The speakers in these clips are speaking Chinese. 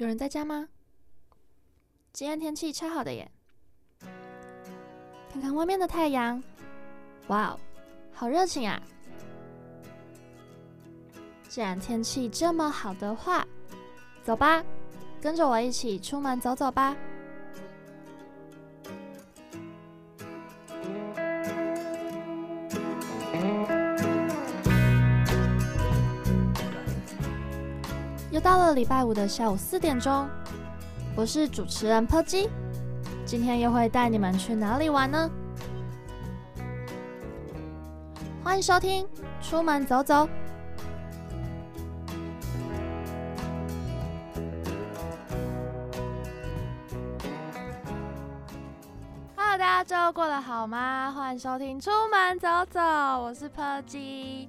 有人在家吗？今天天气超好的耶！看看外面的太阳，哇哦，好热情啊！既然天气这么好的话，走吧，跟着我一起出门走走吧。礼拜五的下午四点钟，我是主持人柯基，今天又会带你们去哪里玩呢？欢迎收听《出门走走》。Hello，大家周过得好吗？欢迎收听《出门走走》，我是柯基。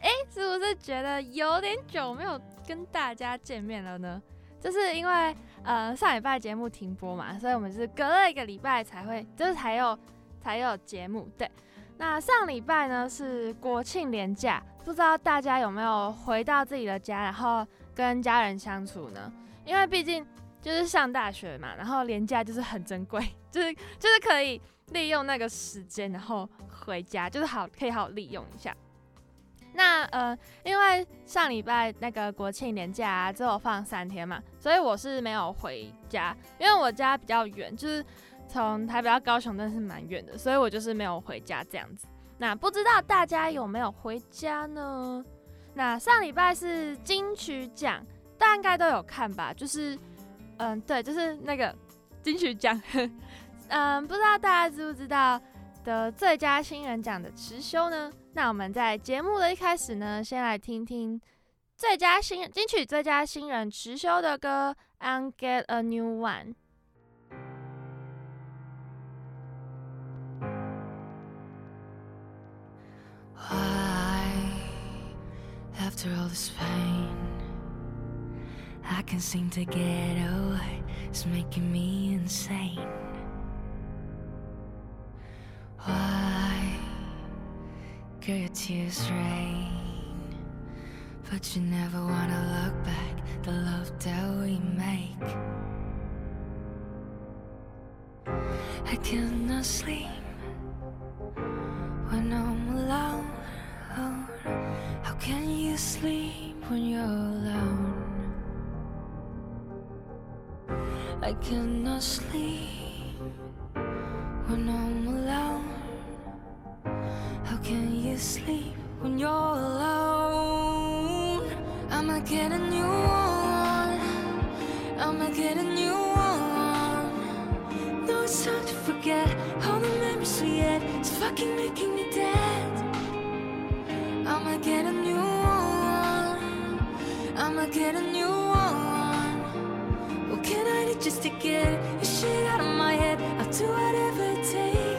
哎，是不是觉得有点久没有？跟大家见面了呢，就是因为呃上礼拜节目停播嘛，所以我们是隔了一个礼拜才会，就是才有才有节目。对，那上礼拜呢是国庆连假，不知道大家有没有回到自己的家，然后跟家人相处呢？因为毕竟就是上大学嘛，然后连假就是很珍贵，就是就是可以利用那个时间，然后回家，就是好可以好好利用一下。那呃，因为上礼拜那个国庆年假啊，只有放三天嘛，所以我是没有回家，因为我家比较远，就是从台北到高雄，真是蛮远的，所以我就是没有回家这样子。那不知道大家有没有回家呢？那上礼拜是金曲奖，大家应该都有看吧？就是嗯，对，就是那个金曲奖，嗯，不知道大家知不知道的最佳新人奖的持修呢？那我们在节目的一开始呢，先来听听最佳新人金曲最佳新人持修的歌《I Get a New One》。Why, after all this pain, I can seem to get away. It's making me insane. Why? Your tears rain. But you never wanna look back the love that we make. I cannot sleep when I'm alone. How can you sleep when you're alone? I cannot sleep when I'm alone. Sleep when you're alone? I'ma get a new one. I'ma get a new one. No, it's hard to forget all the memories we had. It's fucking making me dead. I'ma get a new one. I'ma get a new one. What can I do just to get your shit out of my head? I'll do whatever it takes.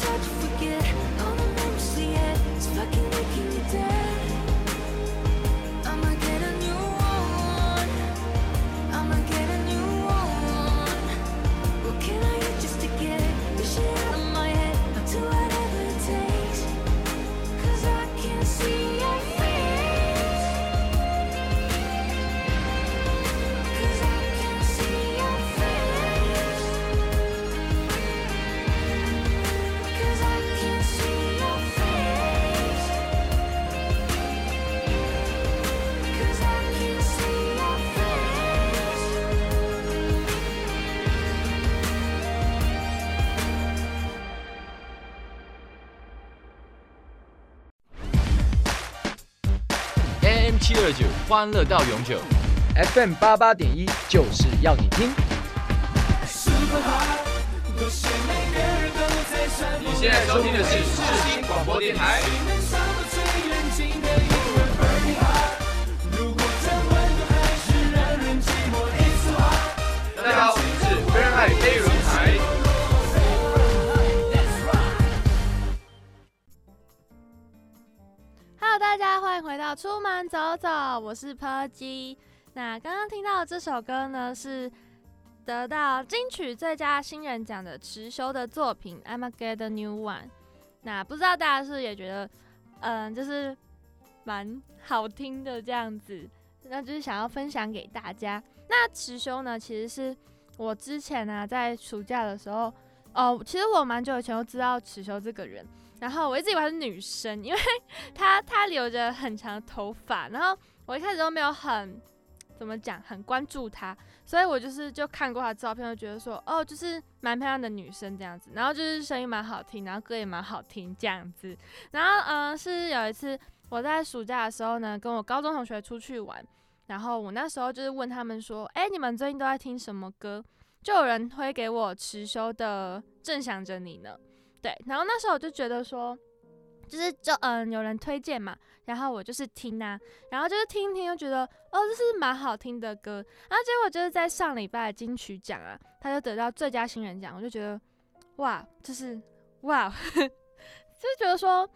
touch 七二九，欢乐到永久。FM 八八点一就是要你听。你现在收听的是世新广播电台。走走，我是 Pergy。那刚刚听到这首歌呢，是得到金曲最佳新人奖的池修的作品《I'm a Get a New One》。那不知道大家是不是也觉得，嗯，就是蛮好听的这样子，那就是想要分享给大家。那池修呢，其实是我之前呢、在暑假的时候，哦，其实我蛮久以前就知道池修这个人。然后我一直以为她是女生，因为 她她留着很长的头发，然后我一开始都没有很怎么讲，很关注她，所以我就是就看过她照片，就觉得说哦，就是蛮漂亮的女生这样子，然后就是声音蛮好听，然后歌也蛮好听这样子。然后嗯、是有一次我在暑假的时候呢，跟我高中同学出去玩，然后我那时候就是问他们说，哎，你们最近都在听什么歌？就有人推给我池修的《正想着你》呢。对，然后那时候我就觉得说，就是就嗯有人推荐嘛，然后我就是听啊，然后就是听听，就觉得哦这是蛮好听的歌，然后结果就是在上礼拜的金曲奖啊，他就得到最佳新人奖，我就觉得哇，就是哇，就觉得说，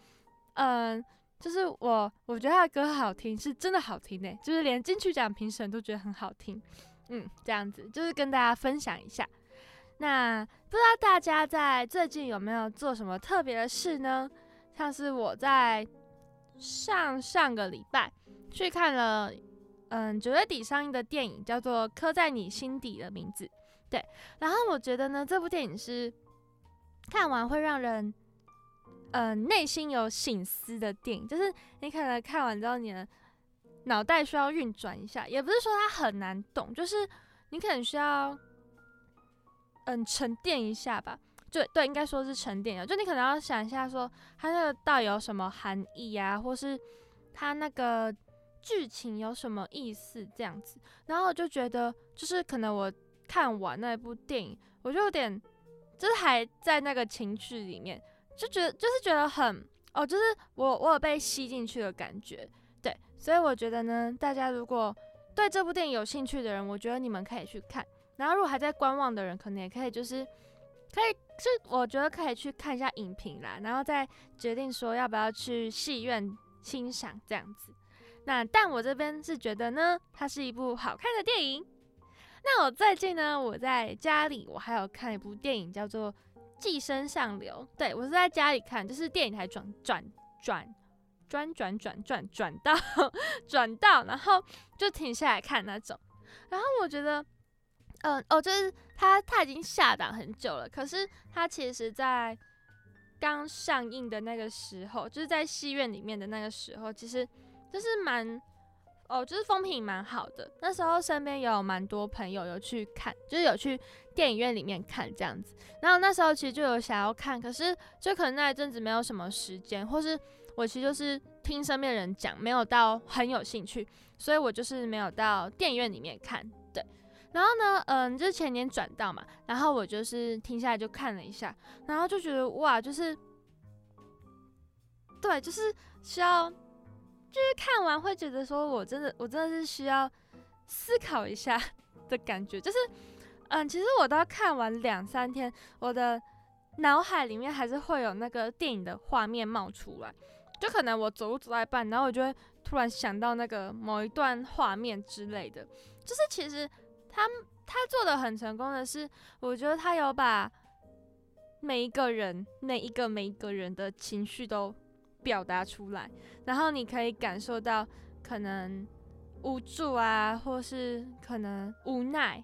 嗯，就是我我觉得他的歌好听，是真的好听呢，就是连金曲奖评审都觉得很好听，嗯，这样子就是跟大家分享一下。那不知道大家在最近有没有做什么特别的事呢？像是我在上上个礼拜去看了，嗯，九月底上映的电影叫做《刻在你心底的名字》。对，然后我觉得呢，这部电影是看完会让人，嗯，内心有醒思的电影，就是你可能看完之后，你的脑袋需要运转一下，也不是说它很难懂，就是你可能需要。嗯，沉淀一下吧。就对，应该说是沉淀的。就你可能要想一下，说它那个到底有什么含义啊，或是它那个剧情有什么意思这样子。然后我就觉得，就是可能我看完那部电影，我就有点，就是还在那个情绪里面，就觉得就是觉得很哦，就是我我有被吸进去的感觉。对，所以我觉得呢，大家如果对这部电影有兴趣的人，我觉得你们可以去看。然后，如果还在观望的人，可能也可以，就是可以，是我觉得可以去看一下影评啦，然后再决定说要不要去戏院欣赏这样子。那但我这边是觉得呢，它是一部好看的电影。那我最近呢，我在家里，我还有看一部电影叫做《寄生上流》，对我是在家里看，就是电影台转转转转转转转转到 转到，然后就停下来看那种。然后我觉得。嗯哦，就是他他已经下档很久了。可是他其实，在刚上映的那个时候，就是在戏院里面的那个时候，其实就是蛮哦，就是风评蛮好的。那时候身边有蛮多朋友有去看，就是有去电影院里面看这样子。然后那时候其实就有想要看，可是就可能那一阵子没有什么时间，或是我其实就是听身边人讲，没有到很有兴趣，所以我就是没有到电影院里面看。然后呢，嗯，就是前年转到嘛，然后我就是停下来就看了一下，然后就觉得哇，就是，对，就是需要，就是看完会觉得说我真的，我真的是需要思考一下 的感觉，就是，嗯，其实我到看完两三天，我的脑海里面还是会有那个电影的画面冒出来，就可能我走路走到一半，然后我就会突然想到那个某一段画面之类的，就是其实。他他做的很成功的是，我觉得他有把每一个人、每一个每一个人的情绪都表达出来，然后你可以感受到可能无助啊，或是可能无奈，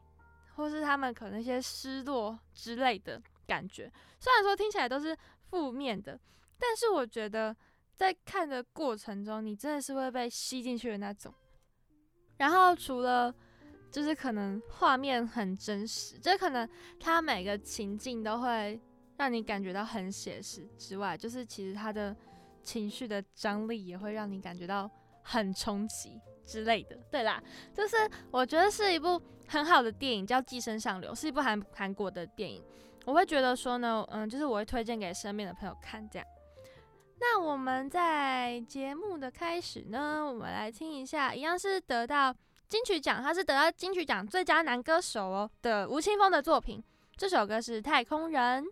或是他们可能一些失落之类的感觉。虽然说听起来都是负面的，但是我觉得在看的过程中，你真的是会被吸进去的那种。然后除了就是可能画面很真实，就可能它每个情境都会让你感觉到很写实之外，就是其实它的情绪的张力也会让你感觉到很冲击。之类的。对啦，就是我觉得是一部很好的电影，叫《寄生上流》，是一部韩韩国的电影。我会觉得说呢，嗯，就是我会推荐给身边的朋友看这样。那我们在节目的开始呢，我们来听一下，一样是得到金曲奖，他是得到金曲奖最佳男歌手哦的吴青峰的作品，这首歌是《太空人》。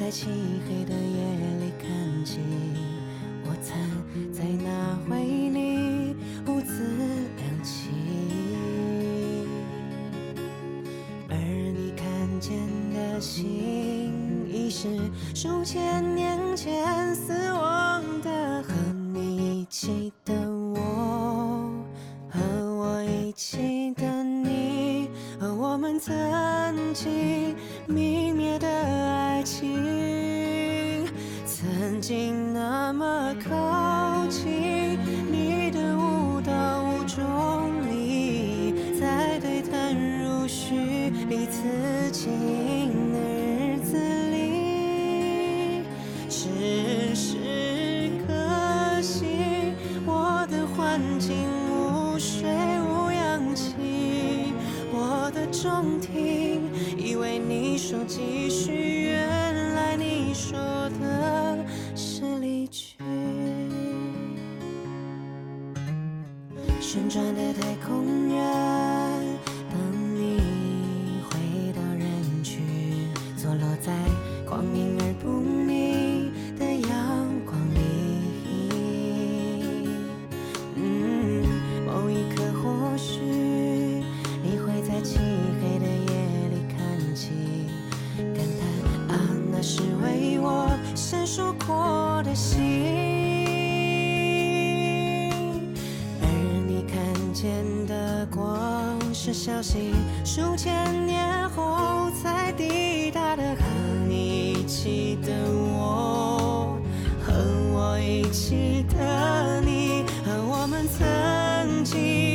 在漆黑的夜里看起我曾在那回里兀自亮起。而你看见的心，已是数千年前的光是消息，数千年后才抵达的。和你一起的我，和我一起的你，和我们曾经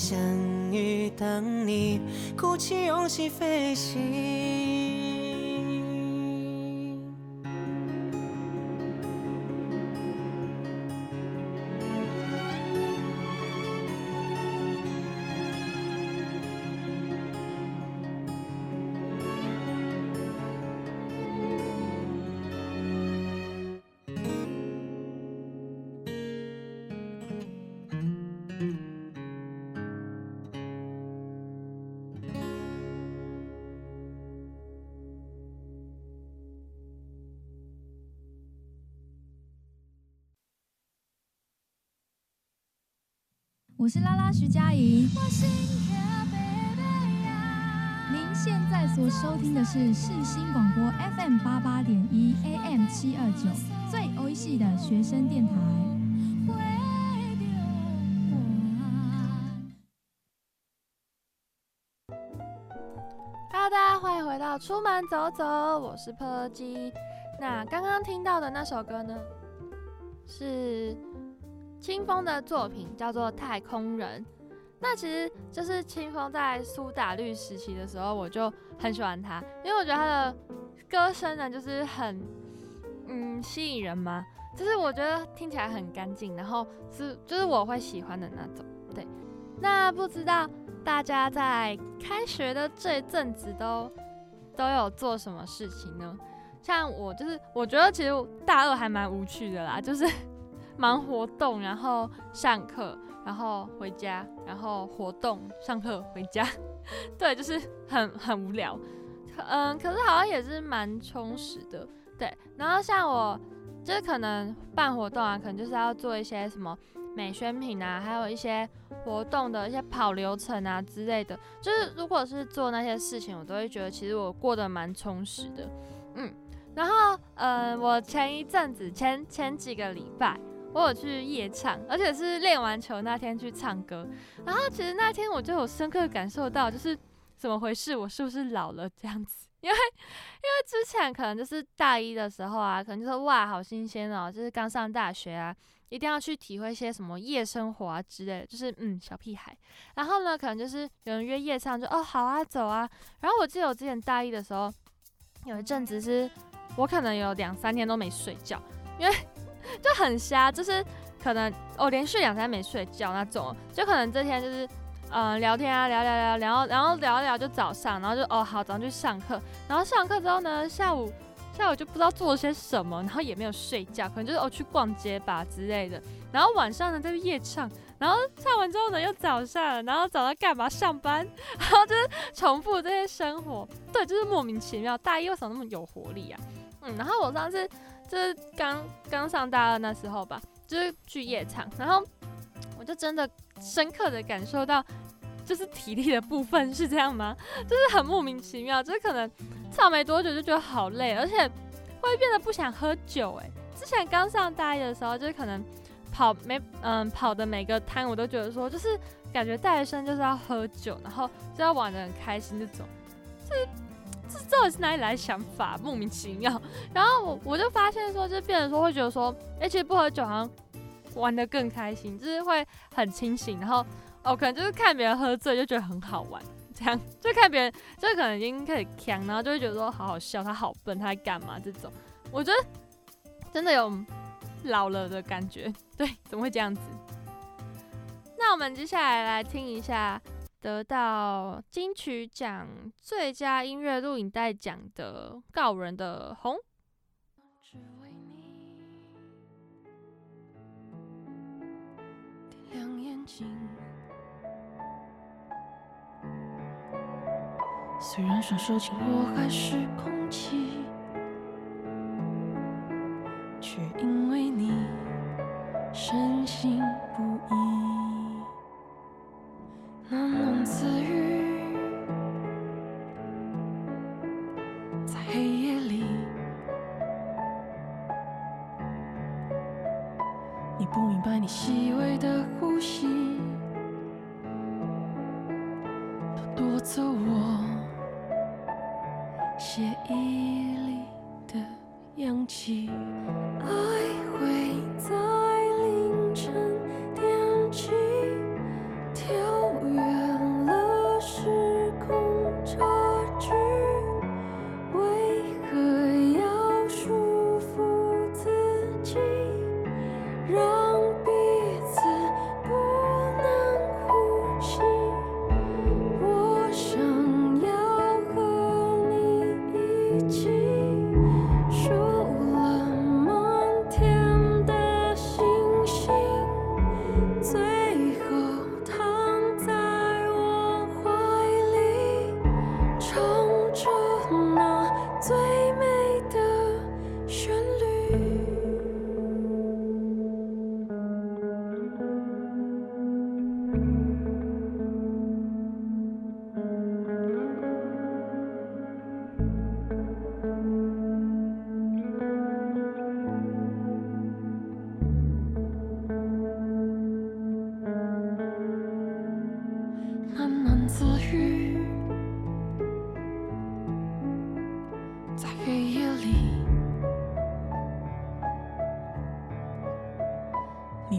相遇，等你鼓起勇气飞行。我是拉拉徐佳莹。您现在所收听的是世新广播 FM 八八点一 AM 七二九，最欧系的学生电台。Hello，大家欢迎回到出门走走，我是柯基。那刚刚听到的那首歌呢，是清风的作品，叫做《太空人》。那其实就是清风在苏打绿时期的时候，我就很喜欢他，因为我觉得他的歌声呢，就是很嗯吸引人嘛，就是我觉得听起来很干净，然后是就是我会喜欢的那种。对，那不知道大家在开学的这一阵子都都有做什么事情呢？像我就是我觉得其实大二还蛮无趣的啦，就是忙活动，然后上课，然后回家，然后活动，上课，回家，对，就是很很无聊。嗯，可是好像也是蛮充实的，对。然后像我就是可能办活动啊，可能就是要做一些什么美宣品啊，还有一些活动的一些跑流程啊之类的。就是如果是做那些事情，我都会觉得其实我过得蛮充实的，嗯。然后，呃，我前一阵子前前几个礼拜，我有去夜唱，而且是练完球那天去唱歌。然后其实那天我就有深刻感受到，就是怎么回事，我是不是老了这样子？因为因为之前可能就是大一的时候啊，可能就说哇好新鲜哦，就是刚上大学啊，一定要去体会一些什么夜生活啊之类的，就是嗯小屁孩。然后呢，可能就是有人约夜唱，就哦好啊走啊。然后我记得我之前大一的时候，有一阵子是。我可能有两三天都没睡觉，因为就很瞎，就是可能哦连续两三天没睡觉那种，就可能这天就是嗯、聊天啊聊聊聊，然后然后聊一聊就早上，然后就哦好早上去上课，然后上课之后呢下午下午就不知道做了些什么，然后也没有睡觉，可能就是哦去逛街吧之类的，然后晚上呢再去夜唱，然后唱完之后呢又早上，然后早上干嘛？上班，然后就是重复这些生活，对，就是莫名其妙，大一为什么那么有活力啊？嗯，然后我上次就是刚刚上大二那时候吧，就是去夜场，然后我就真的深刻的感受到，就是体力的部分是这样吗？就是很莫名其妙，就是可能唱没多久就觉得好累，而且会变得不想喝酒。哎，之前刚上大一的时候，就是可能跑每嗯跑的每个摊，我都觉得说，就是感觉大学生就是要喝酒，然后就要玩得很开心那种，就是。这到底是哪里来的想法？莫名其妙。然后我我就发现说，就变成说会觉得说，哎、欸，其实不喝酒好像玩得更开心，就是会很清醒。然后哦，可能就是看别人喝醉就觉得很好玩，这样就看别人就可能已经开始呛，然后就会觉得说好好笑，他好笨，他在干嘛？这种我觉得真的有老了的感觉。对，怎么会这样子？那我们接下来来听一下。得到金曲奖最佳音乐录影带奖的《告人的红》。点亮眼睛，虽然双手紧握还是空气，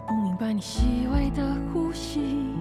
不明白你细微的呼吸。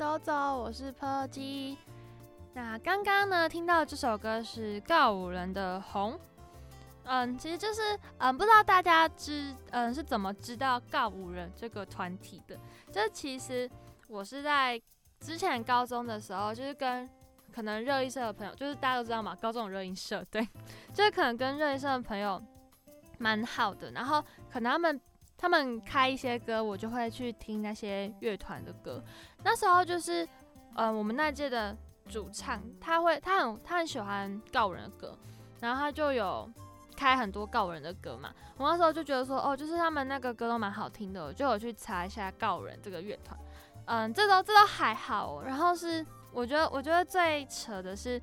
走走，我是 p 基。那刚刚呢，听到这首歌是告五人的《红》。嗯，其实就是嗯，不知道大家知嗯是怎么知道告五人这个团体的？就是其实我是在之前高中的时候，就是跟可能热音社的朋友，就是大家都知道嘛，高中有热音社，对，就是可能跟热音社的朋友蛮好的，然后可能他们他们开一些歌，我就会去听那些乐团的歌。那时候就是，呃，我们那届的主唱，他会他很他很喜欢告人的歌，然后他就有开很多告人的歌嘛。我那时候就觉得说，哦，就是他们那个歌都蛮好听的，我就有去查一下告人这个乐团。嗯，这都这都还好、然后是我觉得我觉得最扯的是。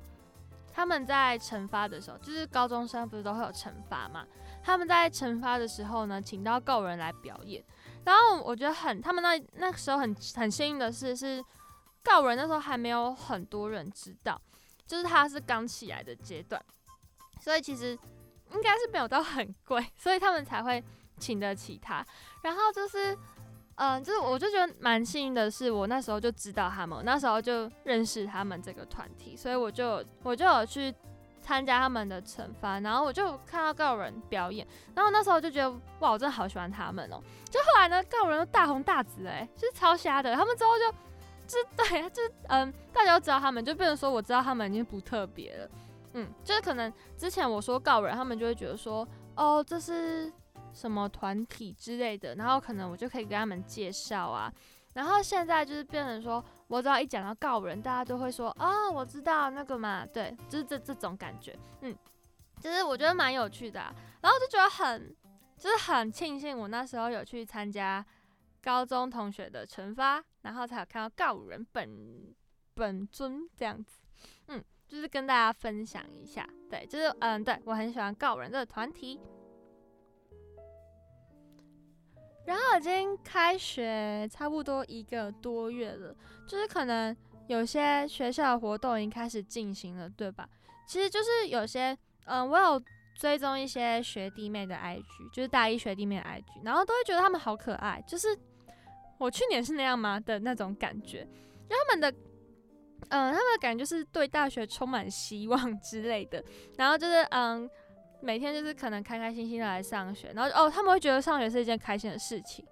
他们在惩罚的时候，就是高中生不是都会有惩罚嘛？他们在惩罚的时候呢，请到告人来表演。然后我觉得很，他们那那时候很很幸运的是，是告人那时候还没有很多人知道，就是他是刚起来的阶段，所以其实应该是没有到很贵，所以他们才会请得起他。然后就是，嗯、就是我就觉得蛮幸运的是，我那时候就知道他们，那时候就认识他们这个团体，所以我就我就有去参加他们的惩罚，然后我就看到告人表演，然后那时候就觉得哇，我真的好喜欢他们哦、就后来呢，告人大红大紫了、欸，就是超瞎的。他们之后就，就是对，就是嗯，大家都知道他们，就变成说我知道他们已经不特别了。嗯，就是可能之前我说告人，他们就会觉得说，哦，这是什么团体之类的，然后可能我就可以跟他们介绍啊。然后现在就是变成说，我只要一讲到告人，大家都会说，哦，我知道那个嘛，对，就是这这种感觉，嗯，就是我觉得蛮有趣的、然后就觉得很，就是很庆幸我那时候有去参加高中同学的惩罚，然后才有看到告人本本尊这样子。嗯，就是跟大家分享一下。对，就是嗯，对我很喜欢告人这个团体。然后已经开学差不多一个多月了，就是可能有些学校的活动已经开始进行了，对吧？其实就是有些，嗯，我有追踪一些学弟妹的 IG，就是大一学弟妹的 IG，然后都会觉得他们好可爱，就是我去年是那样吗的那种感觉，就他们的，嗯，他们的感觉就是对大学充满希望之类的，然后就是嗯。每天就是可能开开心心的来上学，然后哦，他们会觉得上学是一件开心的事情，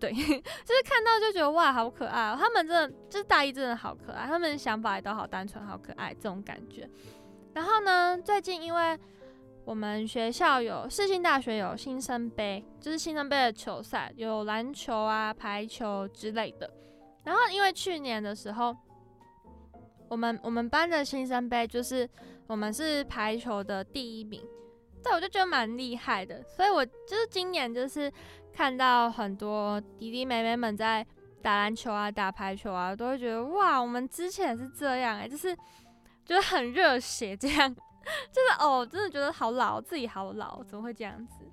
对，就是看到就觉得哇，好可爱哦，他们真的就是大一真的好可爱，他们想法也都好单纯，好可爱这种感觉。然后呢，最近因为我们学校有世新大学有新生杯，就是新生杯的球赛，有篮球啊、排球之类的。然后因为去年的时候，我们我们班的新生杯就是我们是排球的第一名。对，我就觉得蛮厉害的，所以我就是今年就是看到很多弟弟妹妹们在打篮球啊、打排球啊，都会觉得哇，我们之前是这样哎，就是就是很热血这样，就是哦，真的觉得好老，自己好老，怎么会这样子？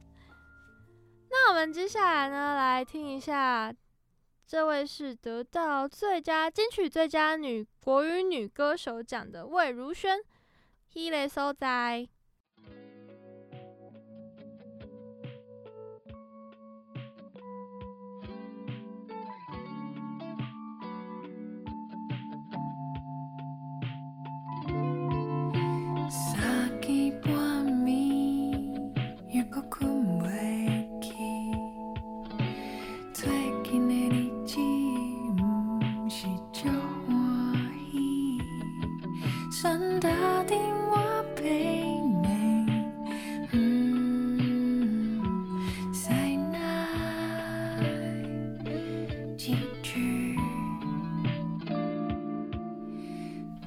那我们接下来呢，来听一下，这位是得到最佳金曲最佳女国语女歌手奖的魏如萱，He 嘞所在。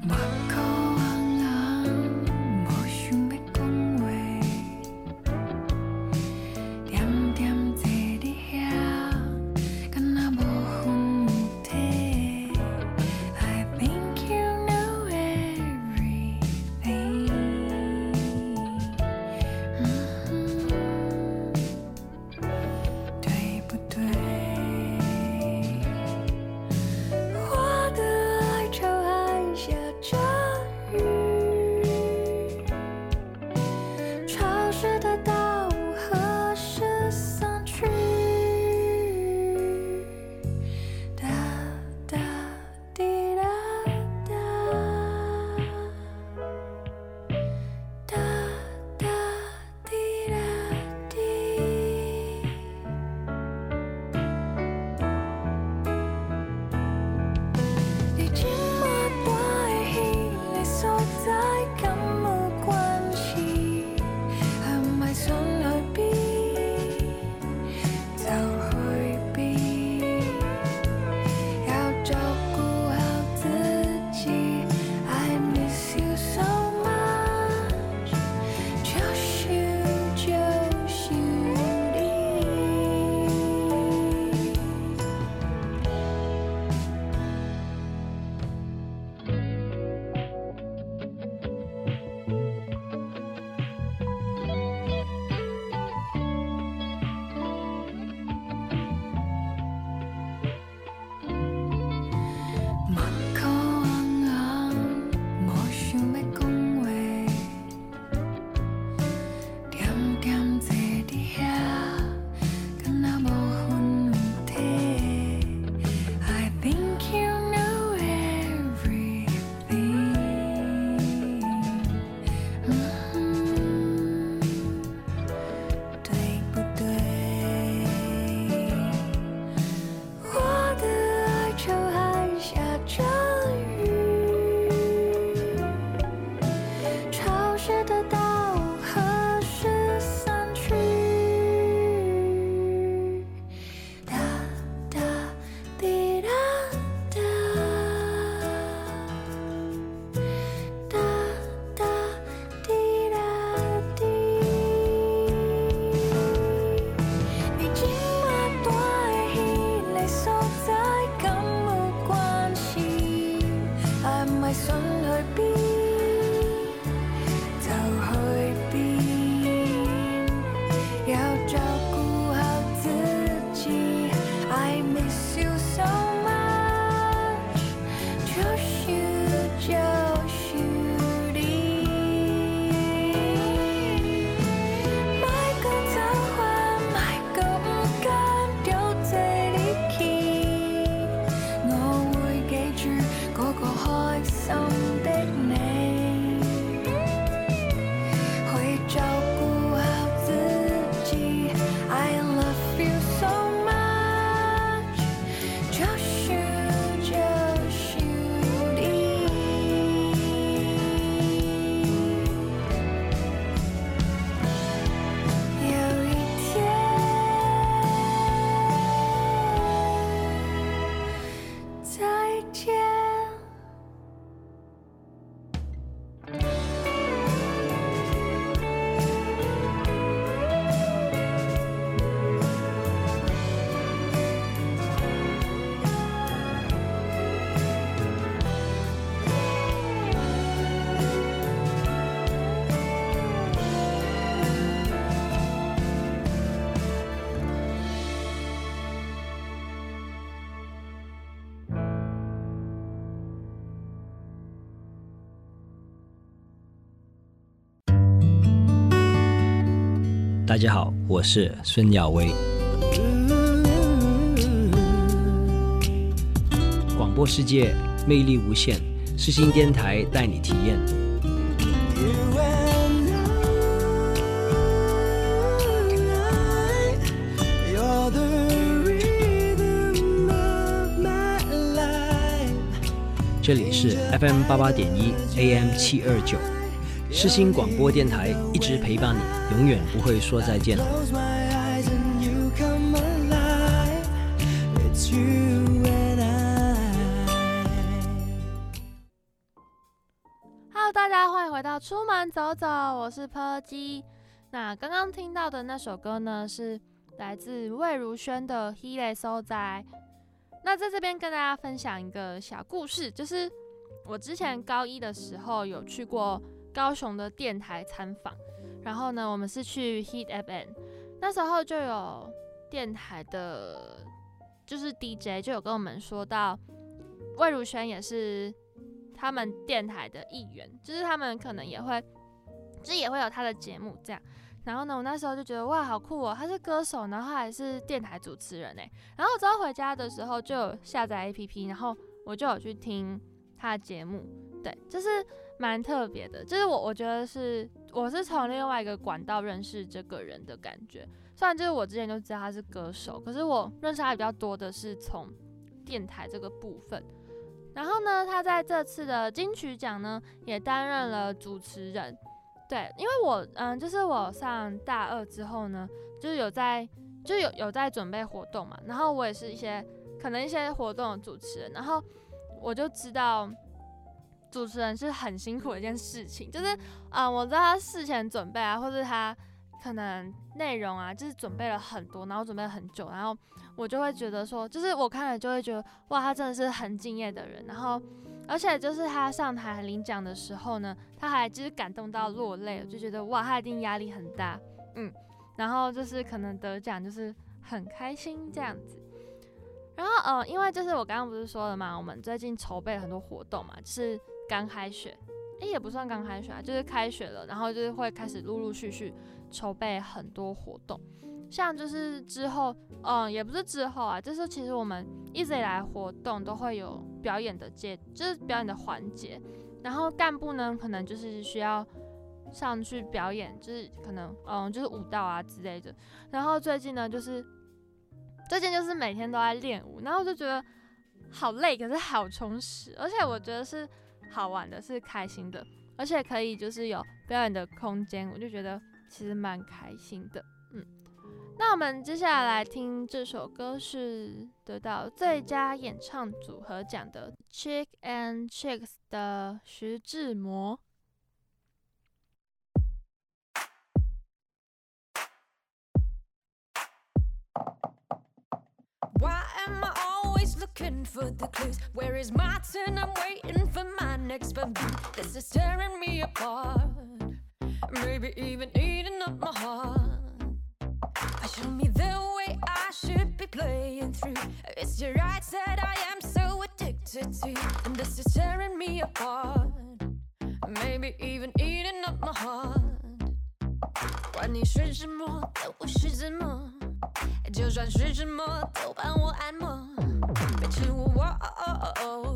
Bye. 大家好，我是孙耀威。广播世界魅力无限，世新电台带你体验。这里是 FM 八八点一 AM 七二九，世新广播电台，一直陪伴你，永远不会说再见。Hello，大家欢迎回到出门走走，我是 p 基。那刚刚听到的那首歌呢，是来自魏如萱的《h e l e 所在》。那在这边跟大家分享一个小故事，就是我之前高一的时候有去过高雄的电台参访，然后呢，我们是去 Hit FM，那时候就有电台的，就是 DJ 就有跟我们说到，魏如萱也是他们电台的一员，就是他们可能也会，就是也会有他的节目这样。然后呢，我那时候就觉得哇，好酷哦！他是歌手，然后还是电台主持人哎。然后之后回家的时候就有下载 APP，然后我就有去听他的节目，对，就是蛮特别的。就是我我觉得是我是从另外一个管道认识这个人的感觉。虽然就是我之前就知道他是歌手，可是我认识他比较多的是从电台这个部分。然后呢，他在这次的金曲奖呢也担任了主持人。对，因为我嗯，就是我上大二之后呢，就是有在，就有有在准备活动嘛，然后我也是一些可能一些活动的主持人，然后我就知道主持人是很辛苦的一件事情，就是嗯，我知道他事前准备啊，或者他可能内容啊，就是准备了很多，然后准备了很久，然后我就会觉得说，就是我看了就会觉得哇，他真的是很敬业的人，然后。而且就是他上台领奖的时候呢，他还就是感动到落泪，就觉得哇，他一定压力很大，嗯，然后就是可能得奖就是很开心这样子。然后呃，因为就是我刚刚不是说了嘛，我们最近筹备很多活动嘛，就是刚开学，诶，也不算刚开学啊，就是开学了，然后就是会开始陆陆续续筹备很多活动。像就是之后，嗯，也不是之后啊，就是其实我们一直以来活动都会有表演的阶，就是表演的环节。然后干部呢，可能就是需要上去表演，就是可能嗯，就是舞蹈啊之类的。然后最近呢，就是最近就是每天都在练舞，然后就觉得好累，可是好充实，而且我觉得是好玩的，是开心的，而且可以就是有表演的空间，我就觉得其实蛮开心的。嗯那我们接下来听这首歌是得到最佳演唱组合奖的 Chick and Chicks 的徐志摩。looking for the clues? Where is my turn? I'm waiting for my next bamboo. This is tearing me apart. Maybe even eating up my heart. Show me the way I should be playing through. It's your rights that I am so addicted to. And this is tearing me apart. Maybe even eating up my heart. 管你是什么，都不是什么。就算是什么，都帮我按摩。 别吃我，哦哦哦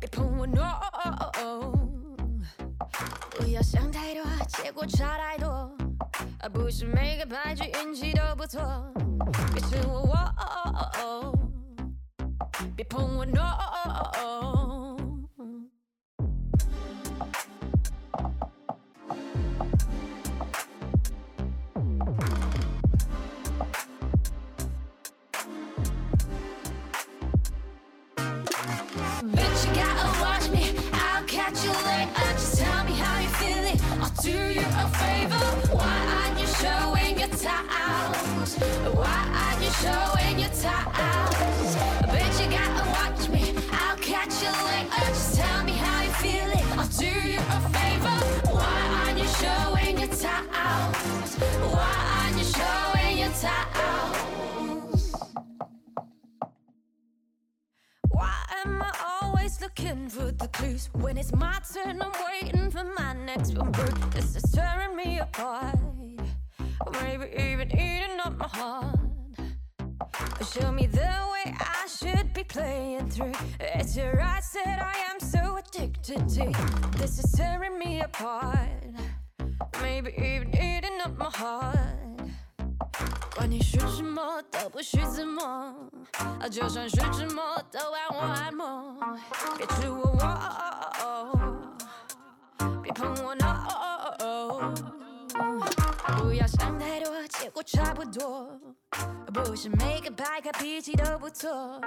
别碰我，no。不要想太多，结果差太多。而不是每个牌局运气都不错。别吃我，哦别碰我，no。Towels? Why aren't you showing your towels? Bet you gotta watch me. I'll catch you later. Just tell me how you feeling. I'll do you a favor. Why aren't you showing your towels? Why aren't you showing your towels? Why am I always looking for the clues? When it's my turn, I'm waiting for my next one. This is tearing me apart. maybe even eating up my heart. Show me the way I should be playing through. It's your eyes that I am so addicted to. This is tearing me apart. Maybe even eating up my heart. 管你是什么都不许自摸，啊，就算是沉默都让我按摩。别触我，别碰我，no。 不要想太多，结果差不多。不是每个白卡脾气都不错。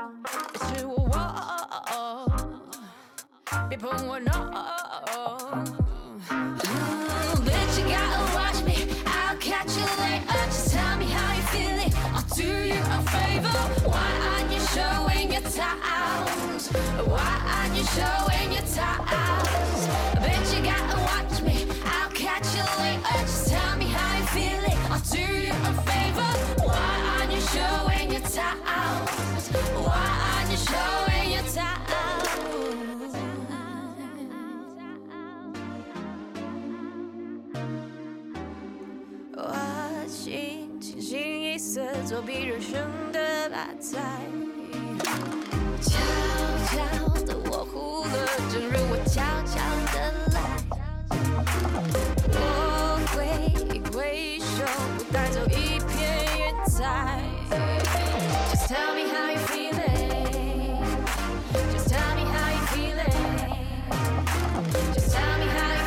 别触我，别碰我，no。Bitch, you gotta watch me. I'll catch you later. Just tell me how you feeling. I'll do you a favor. Why aren't you showing your towels? Why aren't you showing your towels? Bitch, you gotta 色，作弊人生的把菜。悄悄的我哭了，正如我悄悄的来。我挥一挥手，带走一片云彩。Just tell me how you feeling. Just tell me how you feeling. Just tell me how you.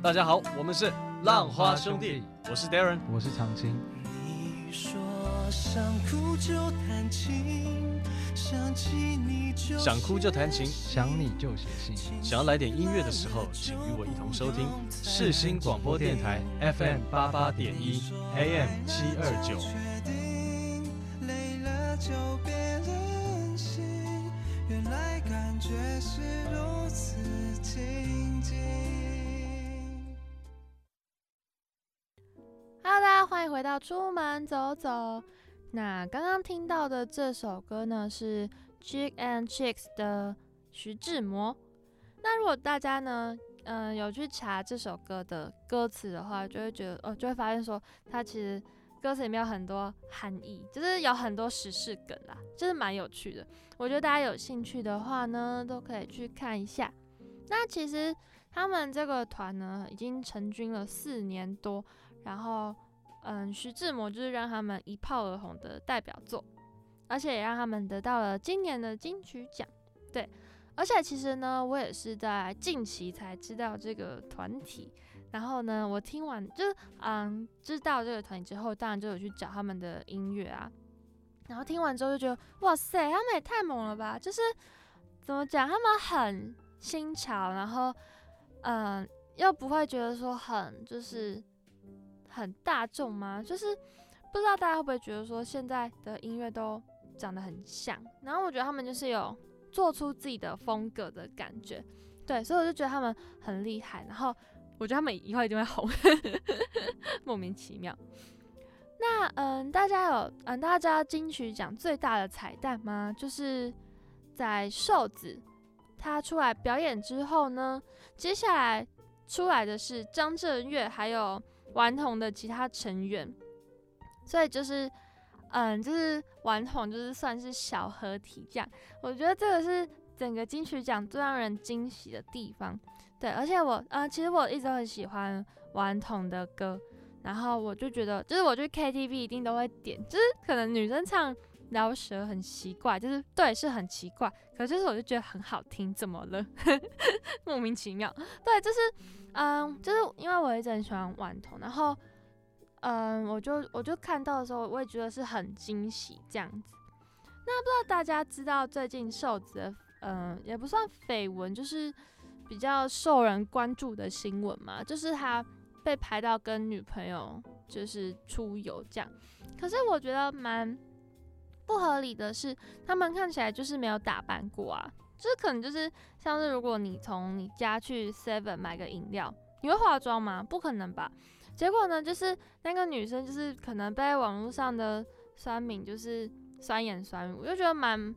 大家好，我们是浪花兄弟，我是 Darren，我是长青。你说想哭就弹琴，想起你就想哭就弹琴，想你就写信。想要来点音乐的时候，请与我一同收听世新广播电台 FM 八八点一 AM 七二九。累了就别任性，原来感觉是如此静静。Hello，大家欢迎回到出门走走。那刚刚听到的这首歌呢是 Chick and Chicks 的徐志摩。那如果大家呢，嗯、有去查这首歌的歌词的话，就会觉得哦，就会发现说它其实歌词里面有很多含义，就是有很多时事梗啦，就是蛮有趣的。我觉得大家有兴趣的话呢，都可以去看一下。那其实他们这个团呢，已经成军了四年多，然后，嗯，徐志摩就是让他们一炮而红的代表作，而且也让他们得到了今年的金曲奖。对，而且其实呢，我也是在近期才知道这个团体。然后呢，我听完就是嗯知道这个团体之后，当然就有去找他们的音乐啊。然后听完之后就觉得，哇塞，他们也太猛了吧！就是怎么讲，他们很新潮，然后嗯又不会觉得说很就是很大众吗？就是不知道大家会不会觉得说现在的音乐都长得很像，然后我觉得他们就是有做出自己的风格的感觉，对，所以我就觉得他们很厉害，然后我觉得他们以后一定会红，莫名其妙。那嗯，大家有嗯，大家金曲奖最大的彩蛋吗？就是在瘦子他出来表演之后呢，接下来出来的是张震岳还有顽童的其他成员，所以就是嗯，就是顽童就是算是小合体这样。我觉得这个是整个金曲奖最让人惊喜的地方。对，而且我呃，其实我一直很喜欢顽童的歌。然后我就觉得，就是我去 KTV 一定都会点，就是可能女生唱饶舌很奇怪，就是对是很奇怪，可是我就觉得很好听，怎么了？莫名其妙。对，就是嗯，就是因为我一直很喜欢顽童，然后嗯，我就我就看到的时候，我也觉得是很惊喜这样子。那不知道大家知道最近瘦子的嗯，也不算绯闻，就是比较受人关注的新闻嘛，就是他被拍到跟女朋友就是出游这样。可是我觉得蛮不合理的是，他们看起来就是没有打扮过啊，就是可能就是像是如果你从你家去 Seven 买个饮料，你会化妆吗？不可能吧。结果呢，就是那个女生就是可能被网络上的酸民就是酸言酸语，我就觉得蛮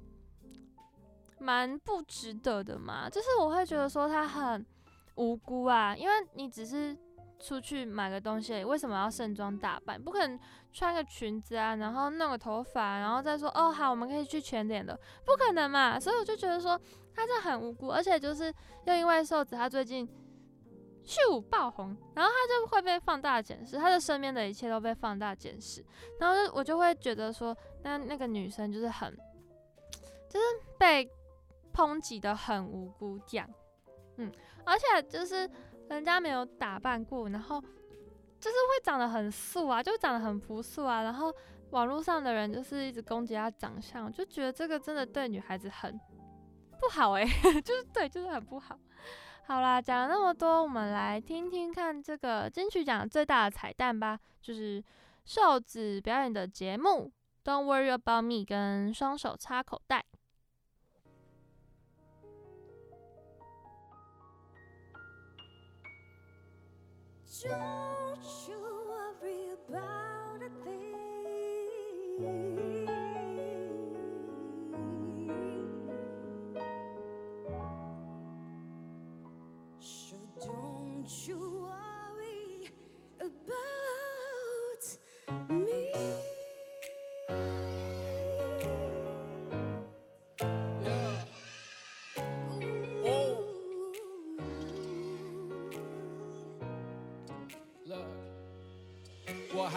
蛮不值得的嘛。就是我会觉得说她很无辜啊，因为你只是。出去买个东西，为什么要盛装打扮？不可能穿个裙子啊，然后弄个头发，然后再说哦好，我们可以去全脸的，不可能嘛。所以我就觉得说他这很无辜，而且就是又因为瘦子他最近秀爆红，然后他就会被放大检视，他的身边的一切都被放大检视，然后就我就会觉得说，那那个女生就是很就是被抨击的很无辜这样，嗯，而且就是。人家没有打扮过，然后就是会长得很素啊，就长得很朴素啊。然后网络上的人就是一直攻击他长相，就觉得这个真的对女孩子很不好哎，就是对，就是很不好。好啦，讲了那么多，我们来听听看这个金曲奖最大的彩蛋吧，就是瘦子表演的节目《Don't Worry About Me》跟双手插口袋。Don't you worry about a thing. So don't you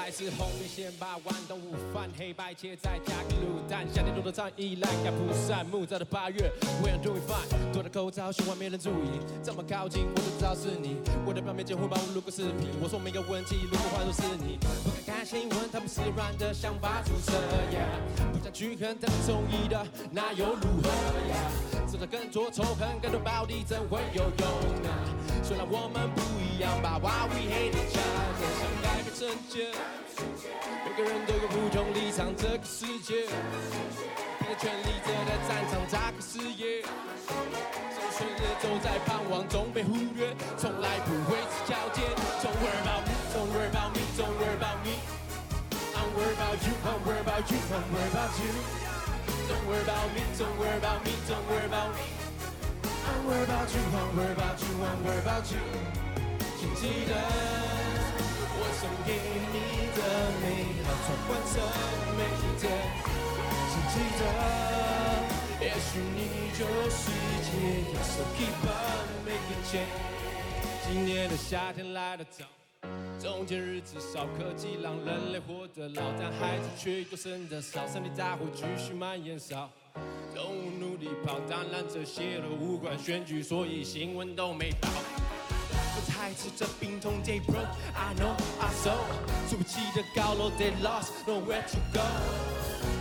还是红米线把豌豆午饭黑白切再加个卤蛋，夏天多的唱依赖亚蒲扇，木造的八月，We are doing fine，多的口罩希望没人注意，这么靠近我就知道是你，我的表面结婚把我录个视频，我说没有问题，如果换作是你，不敢看新闻，他们是软的想法出色，Yeah，不想去恨他们中意的，那又如何？Yeah，制造更多仇恨，更多暴力，怎会有用呢？虽然我们不一样吧，Why we hate each other？想改变世界，每个人都有不同立场，这个世界，拼着全力在战场扎个事业，生岁月都在盼望中被忽略，从来不会只交接。Don't worry about me, don't worry about me, don't worry about me. I'm worried about you, I'm worried about you, I'm worried about you. Don't worry about me, don't worry about me, don't worry about me. I'm worried about you, I'm worried about you, I'm worried about you. 请记得我送给你的美好，从完成每一天。请记得，也许你就是解药，So keep on making change。今年的夏天来得早。中间日子少，科技让人类活得老，但孩子却又生得少，身体大会继续蔓延少。动物努力跑，当然这些都无关选举，所以新闻都没报。我还吃着病痛，They broke，I know I saw，出不起的高楼，They lost，nowhere to go。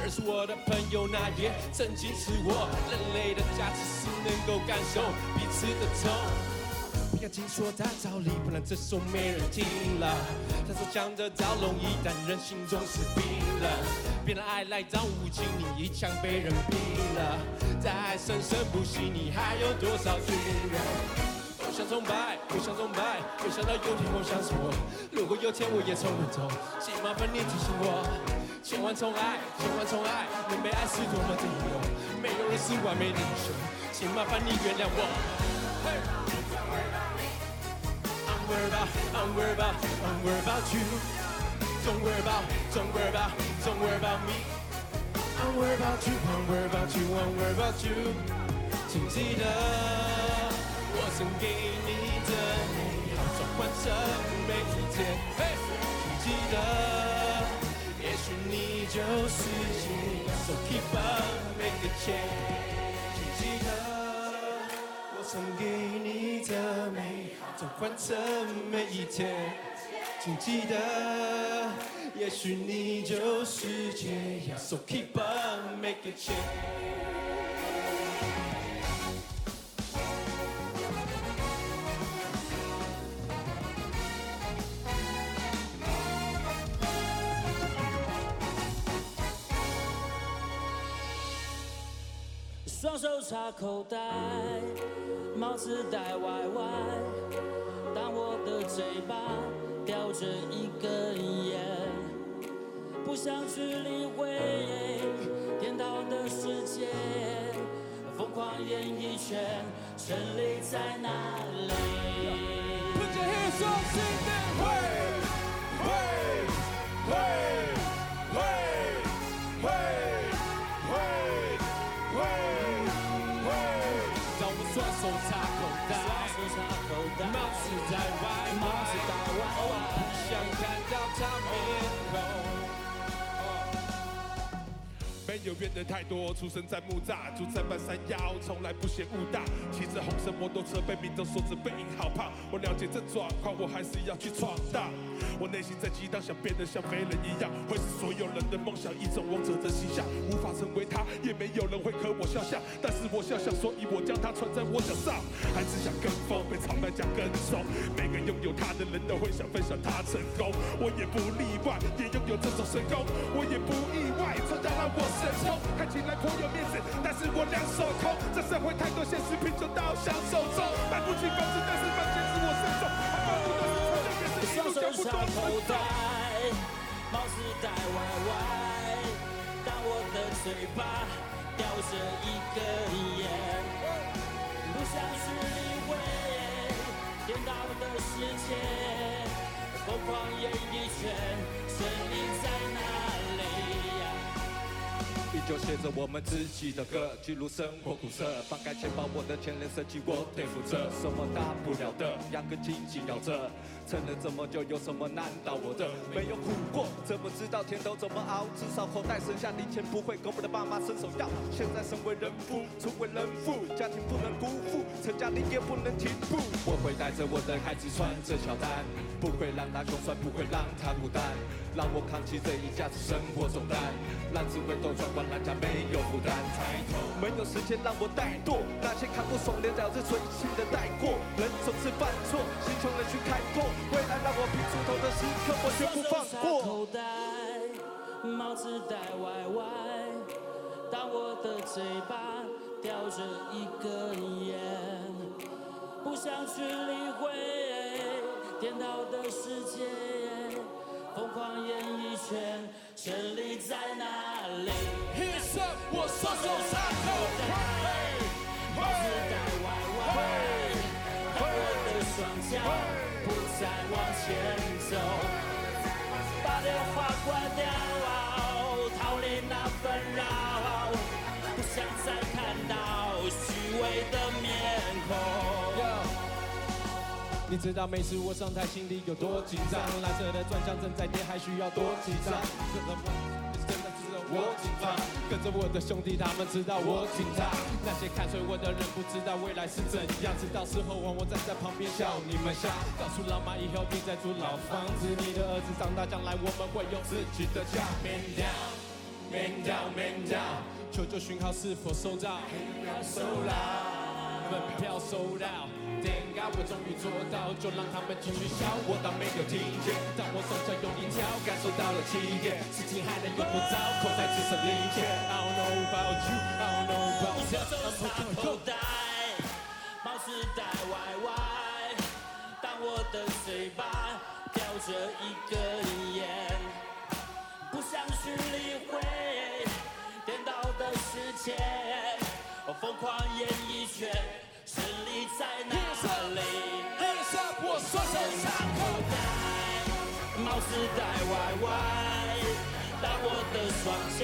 而是我的朋友，那也曾经是我。人类的价值是能够感受彼此的痛。不要紧说他道理，不然这首没人听了。他说讲得到容易，但人心总是冰冷。别人爱来当武器，你一枪被人毙了。在爱生生不息，你还有多少军人？偶像崇拜，不想崇拜，没想到有天偶像是我。如果有天我也从不走，请麻烦你提醒我，千万宠爱，千万宠爱，能被爱是多么的自由。没有人是完美的英雄，请麻烦你原谅我。I'm worried about, I'm worried about, I'm worried about you. Don't worry about, don't worry about, don't worry about me. I'm worried about you, I'm worried about you, I'm worried about you. 请记得，我曾给你的美好，转换成每一天。请记得，也许你就是解药。So keep on make a change 记得我曾给你的美好，转换成每一天。请记得，也许你就是解药。So keep on make it change。双手插口袋，帽子戴歪歪。但我的嘴巴叼着一根烟，不想去理会颠倒的世界，疯狂演艺圈，胜利在哪里？Put your hands up, sing that way, way, way, way, 太多，出生在木栅，住在半山腰，从来不嫌雾大。骑着红色摩托车，被民众说着背影好胖。我了解这状况，我还是要去闯荡。我内心在激荡，想变得像飞人一样，会是所有人的梦想，一种王者的形象。无法成为他，也没有人会和我肖像，但是我肖像，所以我将它穿在我脚上。还只想跟风，被草莓讲跟踪。每个拥有他的人都会想分享他成功，我也不例外，也拥有这种神功，我也不意外，创造让我神冲。看起来颇有面子，但是我两手空。这社会太多现实贫穷到想手中，买不起房子，但是买一双路想口袋在。，帽子戴歪歪。当我的嘴巴叼着一根烟，不想去理会颠倒的世界，疯狂演艺圈，胜利在哪里？依旧写着我们自己的歌，记录生活苦涩，翻开钱包，我的钱连设计我得负责，什么大不了的，压根紧紧咬着。撑了这么久，有什么难倒我的？没有苦过，怎么知道甜头怎么熬？至少口袋剩下零钱不会跟我的爸妈伸手要。现在身为人夫，出为人父，家庭不能辜负，成家立业不能停步。我会带着我的孩子穿着乔丹，不会让他穷酸，不会让他孤单，让我扛起这一家子生活重担，让智慧都转换，让家没有负担。抬头，没有时间让我怠惰，那些看不爽的了是存心的带过，人总是犯错，心胸能去开拓，未来让我拼出头的时刻，我绝不放双手插过。口袋，帽子戴歪歪。当我的嘴巴叼着一根烟，不想去理会颠倒的世界，疯狂演艺圈，胜利在哪里 Hands up，我双手插口袋，帽子戴歪歪，当我的双脚不再往前走，把电话关掉，逃离那纷扰，不想再看到虚伪的面孔。你知道每次我上台心里有多紧张，蓝色的转向正在跌，还需要多紧张？我，紧张，跟着我的兄弟，他们知道我紧张。那些看衰我的人不知道未来是怎样，直到事后我我站在旁边笑你们瞎。告诉老妈以后别再住老房子，你的儿子长大将来我们会有自己的家。Man down, man down, man down，求救讯号是否收到？收到，门票收到。Thank God 我终于做到，就让他们继续笑我，当没有听见。当我双脚用力跳，感受到了起点，事情还能用不着，口袋只剩零钱。I don't know about you, I don't know about 双 that. 手插口袋，帽子戴歪歪。当我的嘴巴叼着一根烟，不想去理会颠倒的世界，疯狂演艺圈，胜利在哪里 Hands up，我双手插口袋，帽子戴歪歪。当我的双脚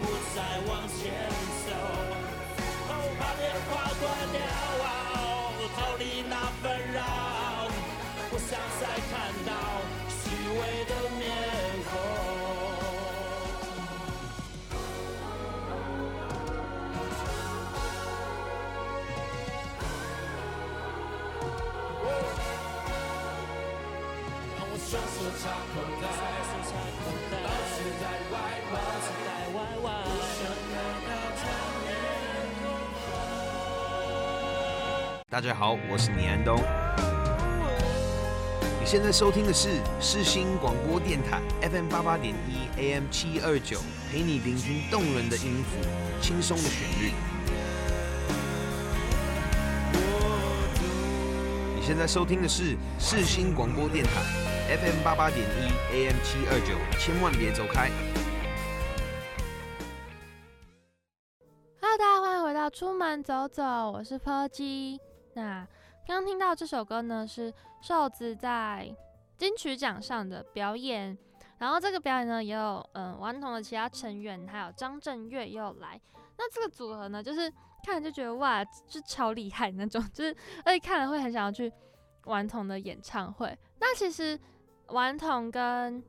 不再往前走，哦，把电话关掉，逃离那纷扰，不想再看到虚伪的大家好，我是倪安东。你现在收听的是世新广播电台 FM 八八点一 AM 七二九，陪你聆听动人的音符，轻松的旋律。你现在收听的是世新广播电台 FM 八八点一 AM 七二九，千万别走开。Hello，大家欢迎回到出门走走，我是柯基。那刚刚听到这首歌呢，是瘦子在金曲奖上的表演。然后这个表演呢，也有嗯顽童的其他成员，还有张震岳也有来。那这个组合呢，就是看了就觉得哇，就超厉害那种，就是而且看了会很想要去顽童的演唱会。那其实顽童跟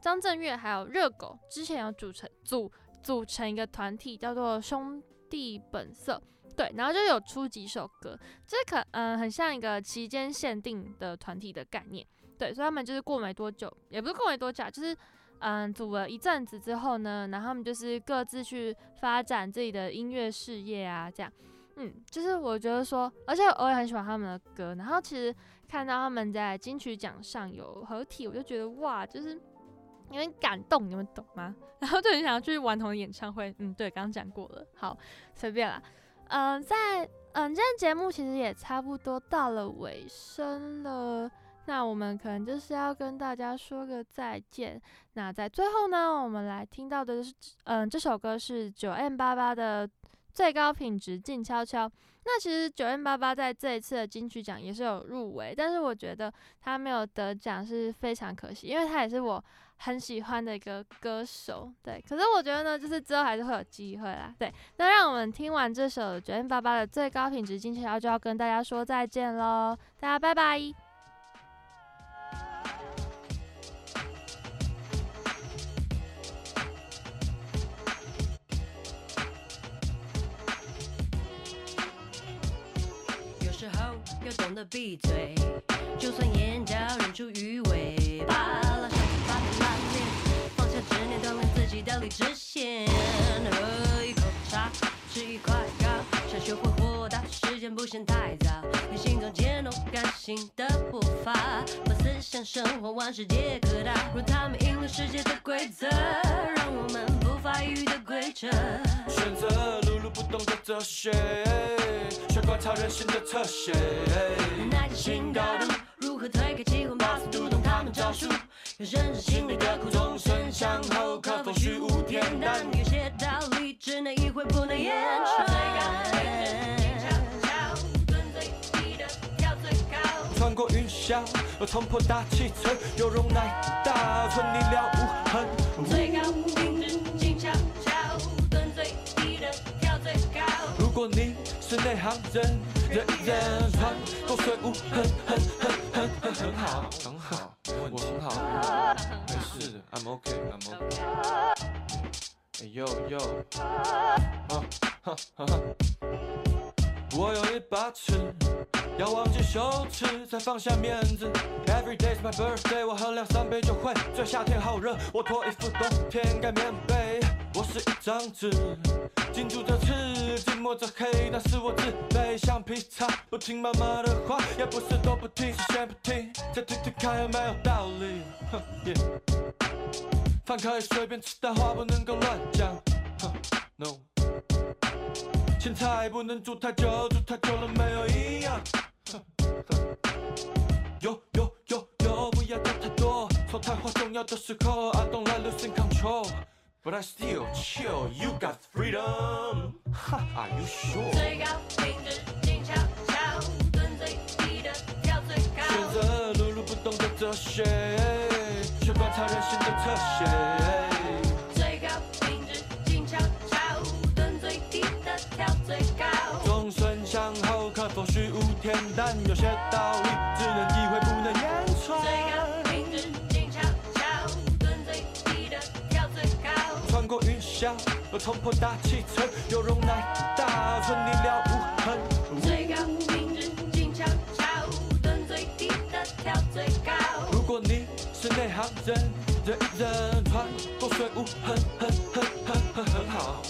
张震岳还有热狗之前有组成组组成一个团体，叫做兄弟本色。对，然后就有出几首歌，这可嗯、很像一个期间限定的团体的概念。对，所以他们就是过没多久，也不是过没多久，就是嗯组了一阵子之后呢，然后他们就是各自去发展自己的音乐事业啊，这样。嗯，就是我觉得说，而且我也很喜欢他们的歌，然后其实看到他们在金曲奖上有合体，我就觉得哇，就是有点感动，你们懂吗？然后就很想要去顽童的演唱会。嗯，对，刚刚讲过了，好，随便啦。嗯，在嗯，今天节目其实也差不多到了尾声了，那我们可能就是要跟大家说个再见。那在最后呢，我们来听到的是，嗯，这首歌是九 M 八八的最高品质静悄悄。那其实九 M 八八在这一次的金曲奖也是有入围，但是我觉得他没有得奖是非常可惜，因为他也是我很喜欢的一个歌手。对，可是我觉得呢，就是之后还是会有机会啦。对，那让我们听完这首九 M 八八的最高品质金悄悄，就要跟大家说再见喽，大家拜拜。有时候要懂得闭嘴，就算眼角忍出余味，扒锻炼自己的理智线。喝一口茶，吃一块糕，想学会豁达，时间不嫌太早。你心中渐动感性的步伐，把思想生活往世界各大，若他们赢了世界的规则，让我们不发育的规则。选择碌碌不动的哲学，学观察人性的特写。耐着新高度，如何推开机关，把速读懂他们招数，要认识心里的苦，终身向后，可否虚无恬淡？有些道理只能意会，不能言传。最高的穿过云霄，冲破大气层，有容乃大，存你了无痕。最高品质静悄悄，蹲最低的跳最高。如果你是内行人，人人穿过水无痕，很很很很很好，很好，很好，OK，I'm OK。哎呦呦，啊哈哈哈。我有一把尺，要忘记羞耻，才放下面子。Every day's my birthday，我喝两三杯就会醉。夏天好热，我脱衣服，冬天盖棉被。我是一张纸，紧住着刺，紧抹着黑，但是我自卑，橡皮擦不听妈妈的话，也不是都不听，是先不听，再听听看有没有道理。哼，yeah。饭可以随便吃，但话不能够乱讲。哼，no。青菜不能煮太久，煮太久了没有营养。有有有有，不要掉太多。说太话重要的时候，I don't like losing control。But I still chill, you got freedom. Ha, are you sure? 最高品质静悄悄，蹲最低的跳最高。选择碌碌不动的哲学，却观察人性的特写。最高品质静悄悄，蹲最低的跳最高。终身向后，可否虚无恬淡？有些过云霄，冲破大气层，有容乃大，存你了无痕。最高品质静悄悄，蹲最低的跳最高。如果你是内行人人人穿，过水无痕，哼哼哼哼哼。